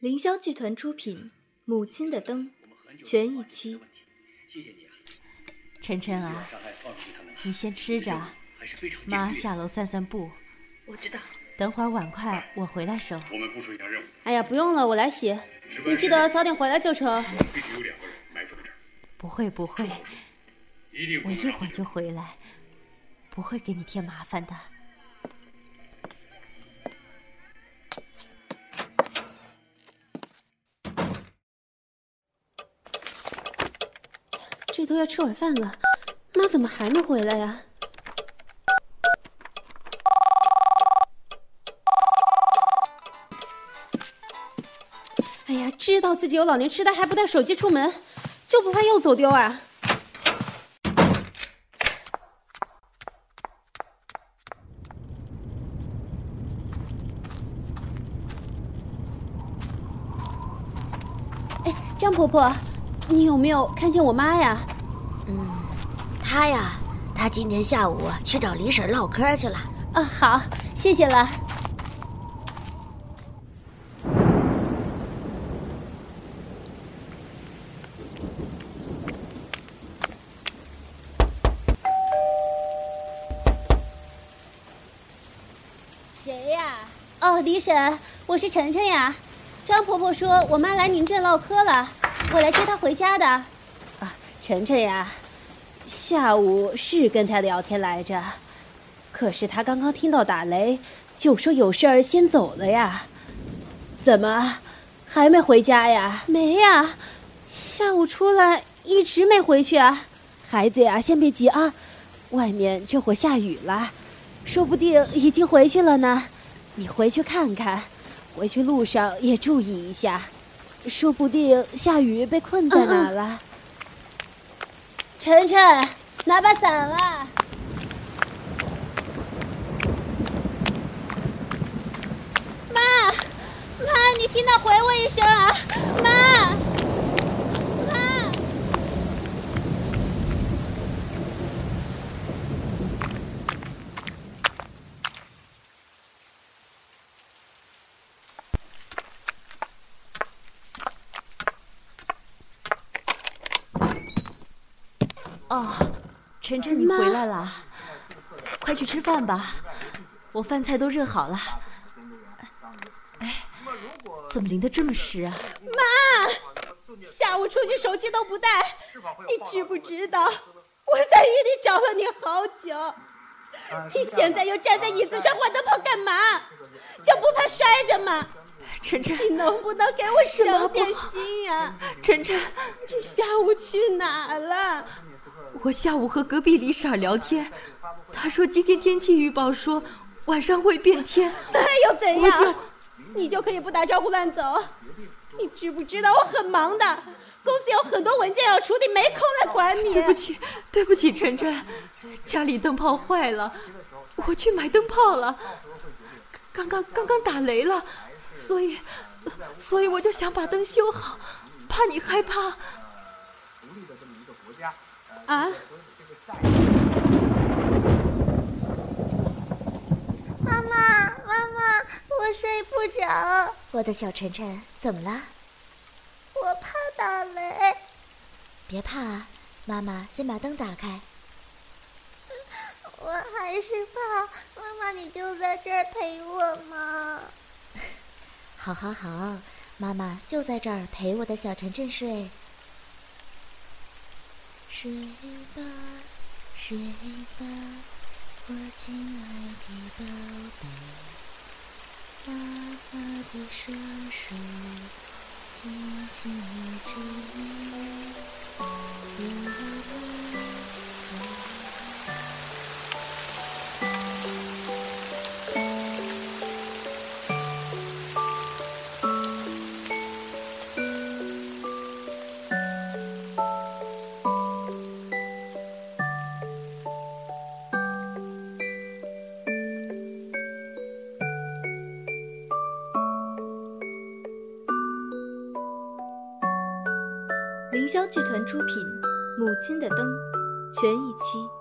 凌霄剧团出品《母亲的灯》全一期。谢谢你啊，晨晨啊，你先吃着，妈下楼散散步。我知道。等会儿碗筷我回来收。我们部署一下任务。哎呀，不用了，我来洗。你记得早点回来就成。必须有两个人埋伏在这儿。不会不会，一定我一会儿就回来，不会给你添麻烦的。这都要吃晚饭了，妈怎么还没回来呀？哎呀，知道自己有老年痴呆还不带手机出门，就不怕又走丢啊？哎，张婆婆。你有没有看见我妈呀？嗯，她呀，她今天下午去找李婶唠嗑去了。啊，好，谢谢了。谁呀？哦，李婶，我是晨晨呀。张婆婆说我妈来您这唠嗑了。我来接他回家的，啊，晨晨呀，下午是跟他聊天来着，可是他刚刚听到打雷，就说有事儿先走了呀。怎么，还没回家呀？没呀，下午出来一直没回去啊。孩子呀，先别急啊，外面这会下雨了，说不定已经回去了呢。你回去看看，回去路上也注意一下。说不定下雨被困在哪了。晨晨，拿把伞啊！妈，妈，你听到回我一声啊！妈。哦，晨晨，你回来了，快去吃饭吧，我饭菜都热好了。哎，怎么淋得这么湿啊？妈，下午出去手机都不带，你知不知道我在雨里找了你好久？你现在又站在椅子上换灯泡干嘛？就不怕摔着吗？晨晨，你能不能给我省点心呀？晨晨，你下午去哪了？我下午和隔壁李婶聊天，她说今天天气预报说晚上会变天，那又怎样？你就可以不打招呼乱走？你知不知道我很忙的，公司有很多文件要处理，没空来管你。对不起，对不起，晨晨，家里灯泡坏了，我去买灯泡了。刚刚刚刚打雷了，所以所以我就想把灯修好，怕你害怕。啊！妈妈，妈妈，我睡不着。我的小晨晨，怎么了？我怕打雷。别怕啊，妈妈先把灯打开。我还是怕，妈妈，你就在这儿陪我嘛。好好好，妈妈就在这儿陪我的小晨晨睡。睡吧，睡吧，我亲爱的宝贝，妈妈的双手紧紧握着。凌霄剧团出品，《母亲的灯》全一期。